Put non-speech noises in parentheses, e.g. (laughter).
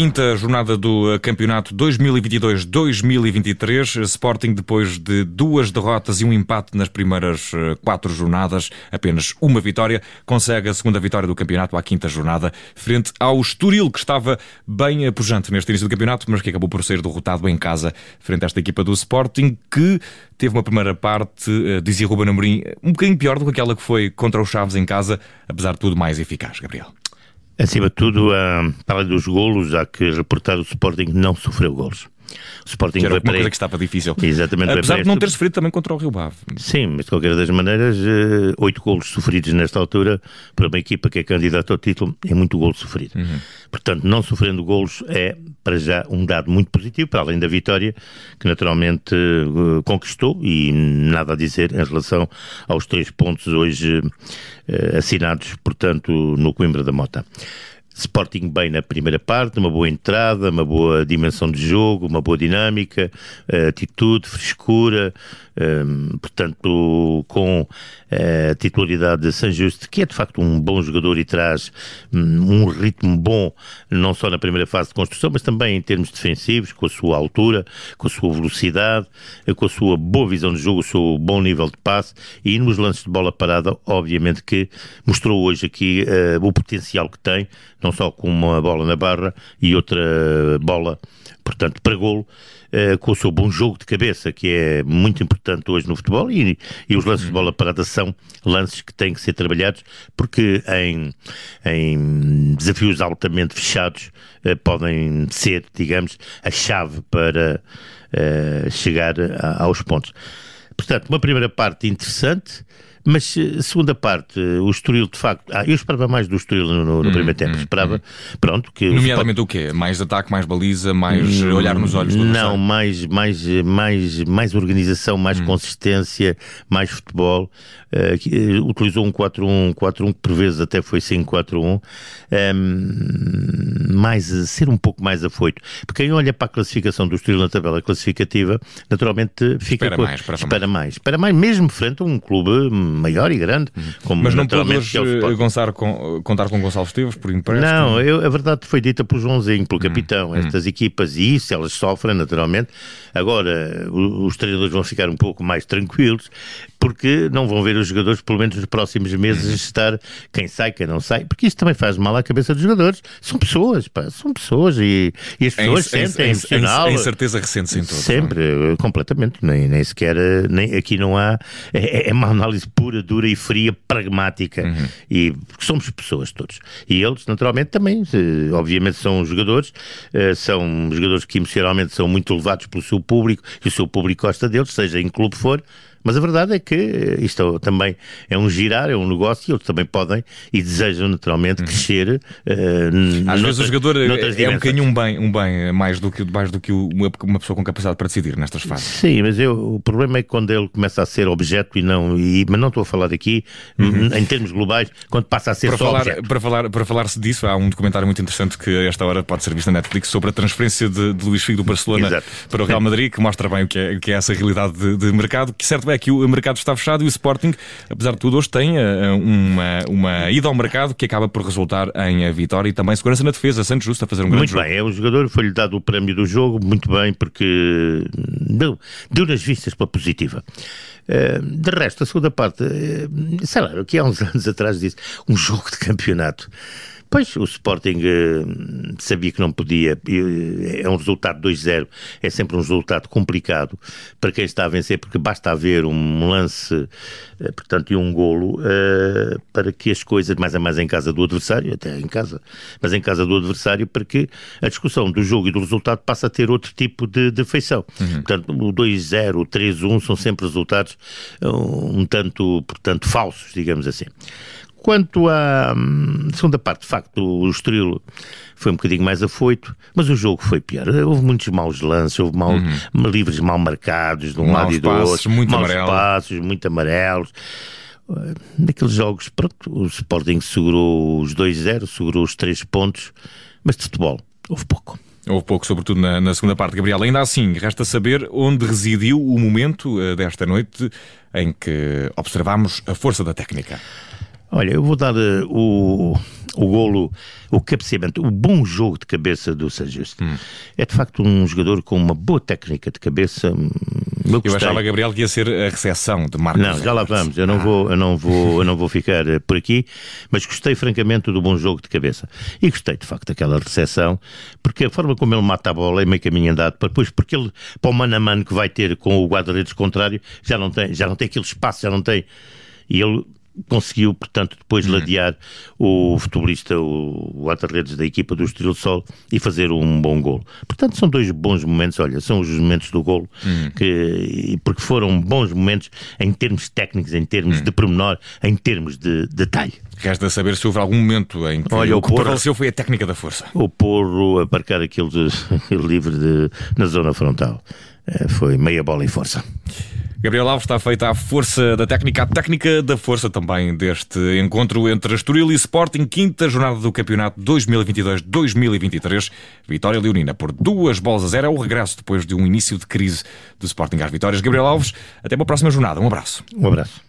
quinta jornada do campeonato 2022-2023. Sporting, depois de duas derrotas e um empate nas primeiras eh, quatro jornadas, apenas uma vitória, consegue a segunda vitória do campeonato à quinta jornada, frente ao Estoril, que estava bem pujante neste início do campeonato, mas que acabou por ser derrotado em casa, frente a esta equipa do Sporting, que teve uma primeira parte, eh, dizia Ruben Amorim, um bocadinho pior do que aquela que foi contra os Chaves em casa, apesar de tudo mais eficaz, Gabriel. Acima de tudo, uh, para além dos golos, há que reportar o Sporting não sofreu golos. O Sporting que era uma coisa que estava difícil. Exatamente. Apesar de não ter sofrido também contra o Rio Ave. Sim, mas de qualquer das maneiras, eh, oito golos sofridos nesta altura, para uma equipa que é candidata ao título, é muito golo sofrido. Uhum. Portanto, não sofrendo golos é, para já, um dado muito positivo, para além da vitória, que naturalmente uh, conquistou, e nada a dizer em relação aos três pontos hoje uh, assinados, portanto, no Coimbra da Mota. Sporting bem na primeira parte, uma boa entrada, uma boa dimensão de jogo, uma boa dinâmica, eh, atitude, frescura, um, portanto, com uh, a titularidade de San que é de facto um bom jogador e traz um, um ritmo bom, não só na primeira fase de construção, mas também em termos defensivos, com a sua altura, com a sua velocidade, eh, com a sua boa visão de jogo, o seu bom nível de passe e nos lances de bola parada, obviamente que mostrou hoje aqui uh, o potencial que tem, não só com uma bola na barra e outra bola, portanto, para golo, uh, com o seu bom jogo de cabeça, que é muito importante hoje no futebol, e, e os lances de bola parada são lances que têm que ser trabalhados, porque em, em desafios altamente fechados uh, podem ser, digamos, a chave para uh, chegar a, aos pontos. Portanto, uma primeira parte interessante, mas eh, segunda parte, o Estoril de facto. Ah, eu esperava mais do Estoril no, no, hum, primeiro tempo. Hum, esperava, hum. pronto. que Nomeadamente o, o quê? Mais ataque, mais baliza, mais hum, olhar nos olhos do Não, mais, mais, mais, mais organização, mais hum. consistência, mais futebol. Uh, utilizou um 4-1, 4-1 que por vezes até foi 5-4-1. Um, mais, ser um pouco mais afoito. Porque quem olha para a classificação do Estoril na tabela classificativa, naturalmente fica espera com, mais, espera, espera mais. mais. Espera mais, mesmo frente a um clube maior e grande. Uhum. Como Mas não podemos é contar, com, contar com Gonçalo Esteves por empréstimo? Não, eu, a verdade foi dita pelo Joãozinho, pelo hum, capitão. Hum. Estas equipas, e isso elas sofrem naturalmente. Agora, os treinadores vão ficar um pouco mais tranquilos, porque não vão ver os jogadores, pelo menos nos próximos meses, uhum. estar quem sai, quem não sai, porque isso também faz mal à cabeça dos jogadores. São pessoas, pá, são pessoas e, e as pessoas em, sentem em, emocional. Em, certeza recente em todo. Sempre, não? completamente. Nem, nem sequer, nem, aqui não há. É, é uma análise pura, dura e fria, pragmática. Uhum. E somos pessoas todos. E eles, naturalmente, também, obviamente, são jogadores, eh, são jogadores que emocionalmente são muito levados pelo seu público e o seu público gosta deles, seja em clube for mas a verdade é que isto também é um girar, é um negócio e eles também podem e desejam naturalmente uhum. crescer. Uh, Às vezes o jogador é, é um bocadinho um bem, um bem mais do que, mais do que uma, uma pessoa com capacidade para decidir nestas fases. Sim, mas eu, o problema é que quando ele começa a ser objeto e não, e, mas não estou a falar aqui uhum. em termos globais, quando passa a ser para só falar, objeto. Para falar, para falar-se disso, há um documentário muito interessante que a esta hora pode ser visto na Netflix sobre a transferência de, de Luís Figo do Barcelona Exato. para o Real Madrid, que mostra bem o que é, que é essa realidade de, de mercado, que certo é que o mercado está fechado e o Sporting, apesar de tudo, hoje tem uh, uma, uma ida ao mercado que acaba por resultar em eh, vitória e também segurança na defesa. Santos Justo a fazer um grande muito jogo. Muito bem, é o jogador, foi-lhe dado o prémio do jogo, muito bem, porque deu, deu nas vistas pela positiva. Uh, de resto, a segunda parte, sei lá, o que há uns (laughs) anos atrás disse, um jogo de campeonato. Pois, o Sporting uh, sabia que não podia. É um resultado 2-0, é sempre um resultado complicado para quem está a vencer, porque basta haver um lance, uh, portanto, e um golo uh, para que as coisas, mais a mais em casa do adversário, até em casa, mas em casa do adversário, para que a discussão do jogo e do resultado passe a ter outro tipo de, de feição. Uhum. Portanto, o 2-0, o 3-1 são sempre resultados um tanto, portanto, falsos, digamos assim. Quanto à hum, segunda parte, de facto, o Estoril foi um bocadinho mais afoito, mas o jogo foi pior. Houve muitos maus lances, houve mal, uhum. livres mal marcados de um maus lado e do passos, outro, muito maus amarelo. passos, muito amarelos. Naqueles jogos, pronto, o Sporting segurou os 2-0, segurou os 3 pontos, mas de futebol houve pouco. Houve pouco, sobretudo na, na, segunda parte, Gabriel. Ainda assim, resta saber onde residiu o momento uh, desta noite em que observámos a força da técnica. Olha, eu vou dar uh, o, o golo, o cabeceamento, o bom jogo de cabeça do Sajuste. Hum. É de facto um jogador com uma boa técnica de cabeça. Hum, eu, eu achava, Gabriel, que ia ser a recepção de Marcos. Não, já lá vamos. Eu não, ah. vou, eu não, vou, eu não vou ficar eh, por aqui, mas gostei francamente do bom jogo de cabeça. E gostei, de facto, daquela recepção, porque a forma como ele mata a bola é meio caminho andado, depois, porque ele, para o mano a mano que vai ter com o guarda-redes contrário, já não tem, já não tem aquele espaço, já não tem. E ele conseguiu, portanto, depois uhum. ladear o futebolista, o guarda-redes da equipa do Estoril Sol e fazer um bom golo. Portanto, são dois bons momentos, olha, são os momentos do golo, uhum. que, porque foram bons momentos em termos técnicos, em termos uhum. de pormenor, em termos de detalhe. Resta saber se houve algum momento em que Olha, o, o que prevaleceu foi a técnica da força. O porro a marcar (laughs) aquele, livre de, na zona frontal. Eh, foi meia bola e força. Gabriel Alves está feita a força da técnica, a técnica da força também deste encontro entre Estoril e Sporting, quinta jornada do campeonato 2022-2023. Vitória Leonina por duas bolas a zero. É o regresso depois de um início de crise do Sporting às vitórias. Gabriel Alves, até uma próxima jornada. Um abraço. Um abraço.